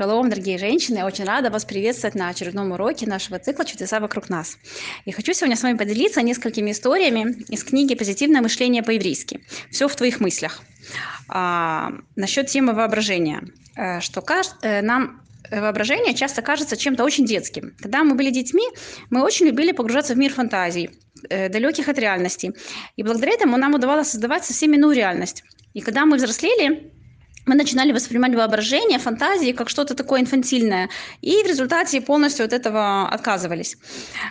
Шалом, дорогие женщины! Очень рада вас приветствовать на очередном уроке нашего цикла «Чудеса вокруг нас». И хочу сегодня с вами поделиться несколькими историями из книги «Позитивное мышление по-еврейски». Все в твоих мыслях. А, насчет темы воображения. Э, что. Э, нам воображение часто кажется чем-то очень детским. Когда мы были детьми, мы очень любили погружаться в мир фантазий, э, далеких от реальности. И благодаря этому нам удавалось создавать совсем иную реальность. И когда мы взрослели, мы начинали воспринимать воображение, фантазии как что-то такое инфантильное, и в результате полностью от этого отказывались.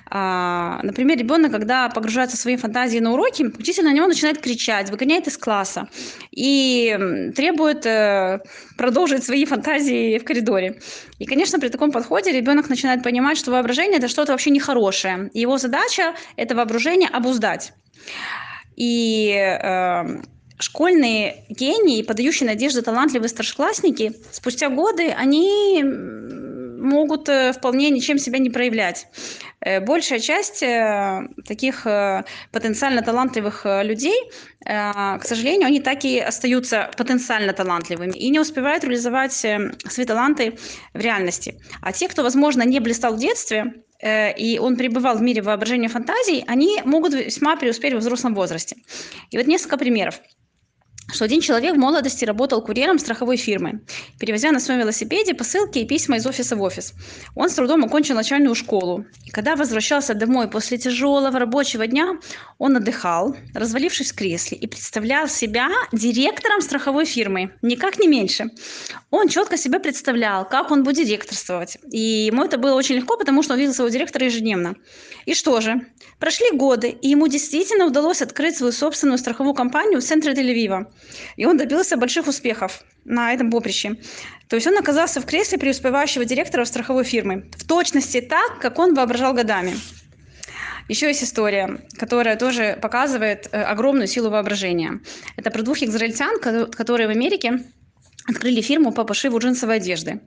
А, например, ребенок, когда погружается в свои фантазии на уроки, учитель на него начинает кричать, выгоняет из класса и требует э, продолжить свои фантазии в коридоре. И, конечно, при таком подходе ребенок начинает понимать, что воображение это что-то вообще нехорошее. Его задача это воображение обуздать. И э, школьные гении, подающие надежды талантливые старшеклассники, спустя годы они могут э, вполне ничем себя не проявлять. Э, большая часть э, таких потенциально талантливых людей, к сожалению, они так и остаются потенциально талантливыми и не успевают реализовать свои таланты в реальности. А те, кто, возможно, не блистал в детстве, и он пребывал в мире воображения фантазий, они могут весьма преуспеть во взрослом возрасте. И вот несколько примеров что один человек в молодости работал курьером страховой фирмы, перевозя на своем велосипеде посылки и письма из офиса в офис. Он с трудом окончил начальную школу. И когда возвращался домой после тяжелого рабочего дня, он отдыхал, развалившись в кресле, и представлял себя директором страховой фирмы, никак не меньше. Он четко себя представлял, как он будет директорствовать. И ему это было очень легко, потому что он видел своего директора ежедневно. И что же? Прошли годы, и ему действительно удалось открыть свою собственную страховую компанию в центре Тель-Авива. И он добился больших успехов на этом поприще. То есть он оказался в кресле преуспевающего директора страховой фирмы. В точности так, как он воображал годами. Еще есть история, которая тоже показывает э, огромную силу воображения. Это про двух израильтян, которые в Америке открыли фирму по пошиву джинсовой одежды,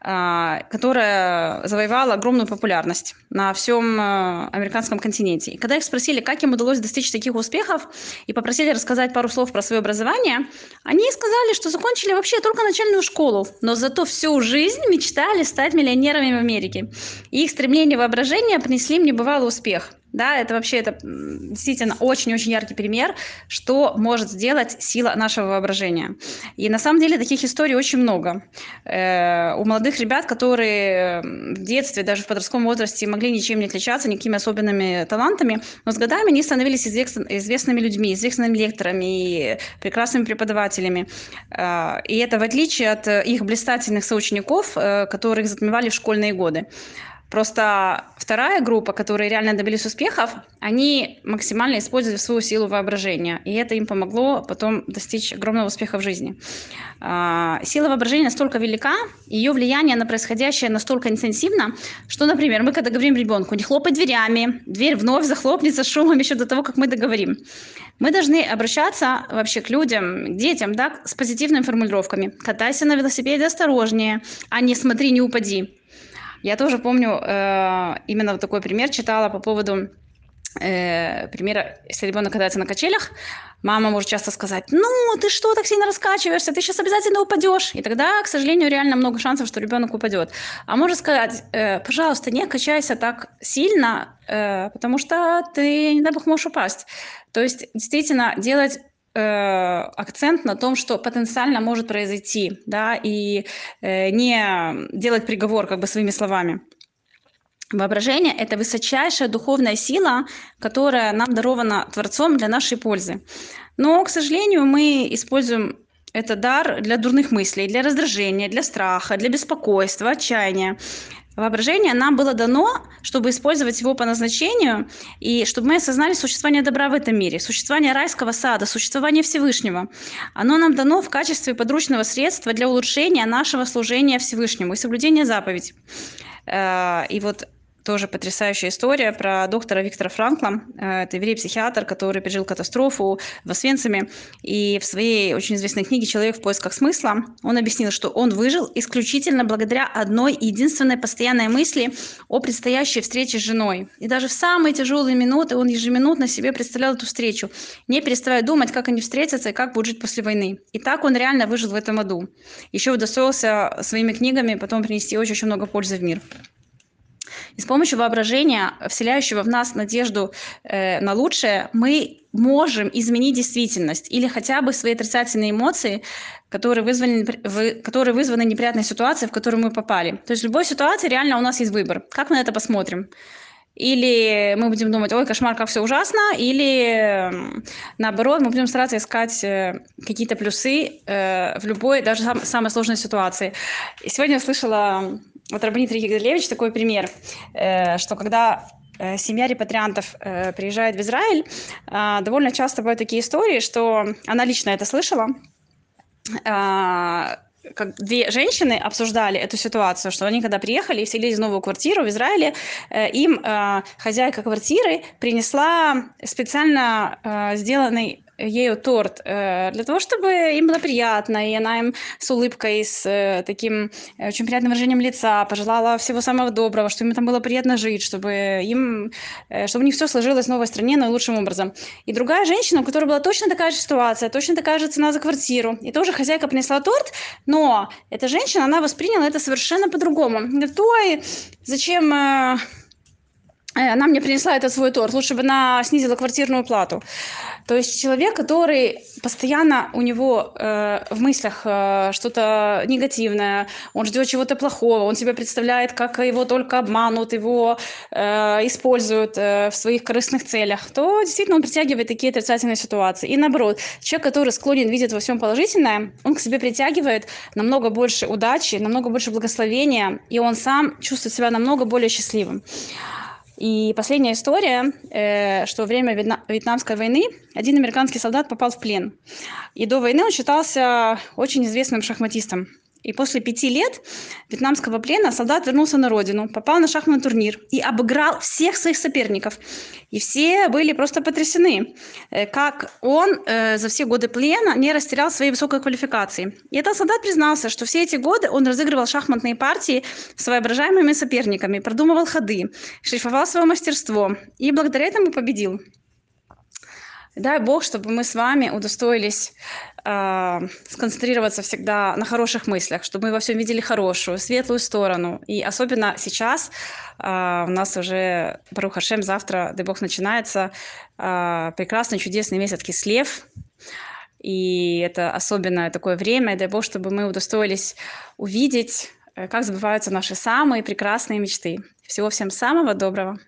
а, которая завоевала огромную популярность на всем э, американском континенте. И когда их спросили, как им удалось достичь таких успехов, и попросили рассказать пару слов про свое образование, они сказали, что закончили вообще только начальную школу, но зато всю жизнь мечтали стать миллионерами в Америке. И их стремление воображения принесли им небывалый успех – да, это вообще это действительно очень-очень яркий пример, что может сделать сила нашего воображения. И на самом деле таких историй очень много. Э, у молодых ребят, которые в детстве, даже в подростковом возрасте могли ничем не отличаться, никакими особенными талантами, но с годами они становились известными людьми, известными лекторами и прекрасными преподавателями. Э, и это в отличие от их блистательных соучеников, э, которых затмевали в школьные годы. Просто вторая группа, которые реально добились успехов, они максимально использовали свою силу воображения. И это им помогло потом достичь огромного успеха в жизни. А, сила воображения настолько велика, ее влияние на происходящее настолько интенсивно, что, например, мы когда говорим ребенку, не хлопай дверями, дверь вновь захлопнется шумом еще до того, как мы договорим. Мы должны обращаться вообще к людям, к детям, да, с позитивными формулировками. Катайся на велосипеде осторожнее, а не смотри, не упади. Я тоже помню, э, именно такой пример читала по поводу э, примера, если ребенок катается на качелях, мама может часто сказать, ну, ты что так сильно раскачиваешься, ты сейчас обязательно упадешь. И тогда, к сожалению, реально много шансов, что ребенок упадет. А может сказать, э, пожалуйста, не качайся так сильно, потому что ты, не дай бог, можешь упасть. То есть, действительно, делать акцент на том, что потенциально может произойти, да, и э, не делать приговор как бы своими словами. Воображение – это высочайшая духовная сила, которая нам дарована Творцом для нашей пользы. Но, к сожалению, мы используем это дар для дурных мыслей, для раздражения, для страха, для беспокойства, отчаяния. Воображение нам было дано, чтобы использовать его по назначению, и чтобы мы осознали существование добра в этом мире, существование райского сада, существование Всевышнего. Оно нам дано в качестве подручного средства для улучшения нашего служения Всевышнему и соблюдения заповедей. Э, и вот тоже потрясающая история про доктора Виктора Франкла. Э, это еврей-психиатр, который пережил катастрофу в Освенциме. И в своей очень известной книге «Человек в поисках смысла» он объяснил, что он выжил исключительно благодаря одной единственной постоянной мысли о предстоящей встрече с женой. И даже в самые тяжелые минуты он ежеминутно себе представлял эту встречу, не переставая думать, как они встретятся и как будут жить после войны. И так он реально выжил в этом аду. Еще удостоился своими книгами потом принести очень-очень много пользы в мир. И с помощью воображения, вселяющего в нас надежду э, на лучшее, мы можем изменить действительность или хотя бы свои отрицательные эмоции, которые вызваны, которые вызваны неприятной ситуацией, в которую мы попали. То есть в любой ситуации реально у нас есть выбор. Как мы на это посмотрим? Или мы будем думать, ой, кошмар, как все ужасно, или наоборот, мы будем стараться искать э, какие-то плюсы э, в любой, даже сам, самой сложной ситуации. И сегодня я слышала вот Рабанит Ригелевич такой пример, э, что когда э, семья репатриантов э, приезжает в Израиль, довольно часто бывают такие истории, что она лично это слышала, как две женщины обсуждали эту ситуацию, что они когда приехали и вселились в новую квартиру в Израиле, им хозяйка квартиры принесла специально сделанный ею торт э, для того, чтобы им было приятно, и она им с улыбкой, с э, таким э, очень приятным выражением лица пожелала всего самого доброго, чтобы им там было приятно жить, чтобы им, чтобы у них все сложилось в новой стране наилучшим образом. И другая женщина, у которой была точно такая же ситуация, точно такая же цена за квартиру, и тоже хозяйка принесла торт, но эта женщина, она восприняла это совершенно по-другому. Говорит, ой, зачем она мне принесла этот свой торт, лучше бы она снизила квартирную плату. То есть человек, который постоянно у него э, в мыслях э, что-то негативное, он ждет чего-то плохого, он себе представляет, как его только обманут, его э, используют э, в своих корыстных целях, то действительно он притягивает такие отрицательные ситуации. И наоборот, человек, который склонен видеть во всем положительное, он к себе притягивает намного больше удачи, намного больше благословения, и он сам чувствует себя намного более счастливым. И последняя история, э, что во время Вьетнамской войны один американский солдат попал в плен. И до войны он считался очень известным шахматистом. И после пяти лет вьетнамского плена солдат вернулся на родину, попал на шахматный турнир и обыграл всех своих соперников. И все были просто потрясены, э, как он э, за все годы плена не растерял своей высокой квалификации. И этот солдат признался, что все эти годы он разыгрывал шахматные партии с воображаемыми соперниками, продумывал ходы, шлифовал свое мастерство и благодаря этому победил. Дай Бог, чтобы мы с вами удостоились э, сконцентрироваться всегда на хороших мыслях, чтобы мы во всем видели хорошую, светлую сторону. И особенно сейчас э, у нас уже, Барух Хашем, завтра, дай Бог, начинается э, прекрасный, чудесный месяц Кислев. И это особенное такое время. Дай Бог, чтобы мы удостоились увидеть, как сбываются наши самые прекрасные мечты. Всего всем самого доброго.